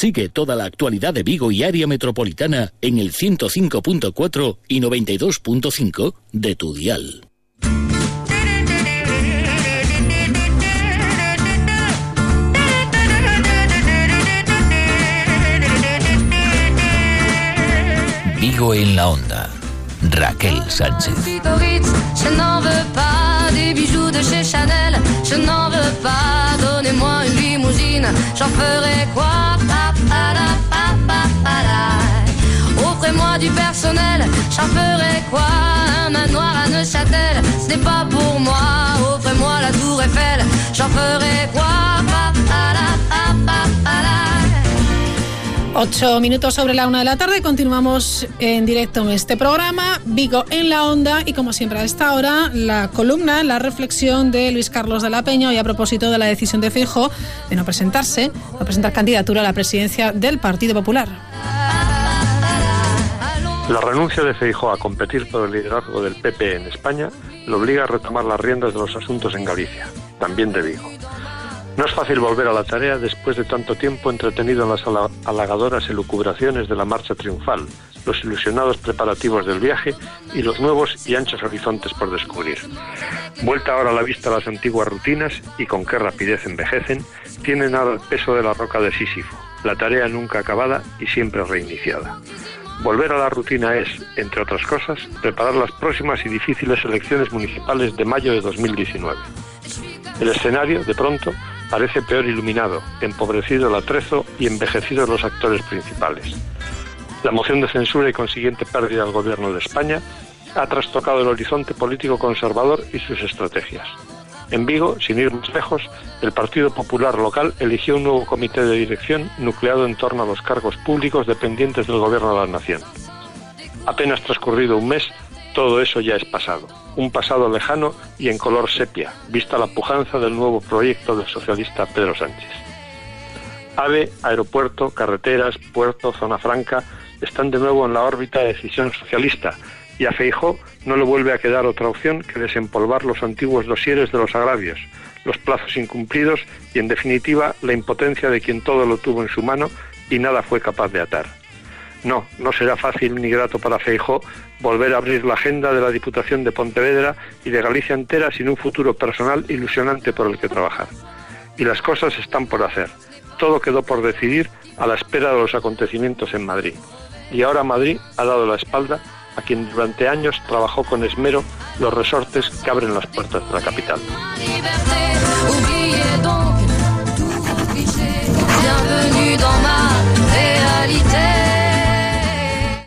Sigue toda la actualidad de Vigo y área metropolitana en el 105.4 y 92.5 de tu dial. Vigo en la onda. Raquel Sánchez. Je n'en veux pas des bijoux de chez Chanel. Je n'en veux pas. Donnez-moi une limousine. J'en ferai quoi? Offrez-moi du personnel. J'en ferai quoi? Un manoir à Neuchâtel. Ce n'est pas pour moi. Offrez-moi la tour Eiffel. J'en ferai quoi? Ocho minutos sobre la una de la tarde, continuamos en directo en este programa, Vigo en la onda y como siempre a esta hora la columna, la reflexión de Luis Carlos de la Peña y a propósito de la decisión de Fijo de no presentarse, no presentar candidatura a la presidencia del Partido Popular. La renuncia de Feijóo a competir por el liderazgo del PP en España lo obliga a retomar las riendas de los asuntos en Galicia, también de Vigo. No es fácil volver a la tarea después de tanto tiempo entretenido en las halagadoras elucubraciones de la marcha triunfal, los ilusionados preparativos del viaje y los nuevos y anchos horizontes por descubrir. Vuelta ahora a la vista las antiguas rutinas y con qué rapidez envejecen, tienen ahora el peso de la roca de Sísifo, la tarea nunca acabada y siempre reiniciada. Volver a la rutina es, entre otras cosas, preparar las próximas y difíciles elecciones municipales de mayo de 2019. El escenario, de pronto, parece peor iluminado, empobrecido el atrezo y envejecidos los actores principales. La moción de censura y consiguiente pérdida del gobierno de España ha trastocado el horizonte político conservador y sus estrategias. En Vigo, sin ir más lejos, el Partido Popular local eligió un nuevo comité de dirección nucleado en torno a los cargos públicos dependientes del Gobierno de la Nación. Apenas transcurrido un mes, todo eso ya es pasado, un pasado lejano y en color sepia, vista la pujanza del nuevo proyecto del socialista Pedro Sánchez. AVE, aeropuerto, carreteras, puerto, zona franca están de nuevo en la órbita de decisión socialista y a Feijó no le vuelve a quedar otra opción que desempolvar los antiguos dosieres de los agravios, los plazos incumplidos y, en definitiva, la impotencia de quien todo lo tuvo en su mano y nada fue capaz de atar. No, no será fácil ni grato para Feijó volver a abrir la agenda de la Diputación de Pontevedra y de Galicia entera sin un futuro personal ilusionante por el que trabajar. Y las cosas están por hacer. Todo quedó por decidir a la espera de los acontecimientos en Madrid. Y ahora Madrid ha dado la espalda a quien durante años trabajó con esmero los resortes que abren las puertas de la capital.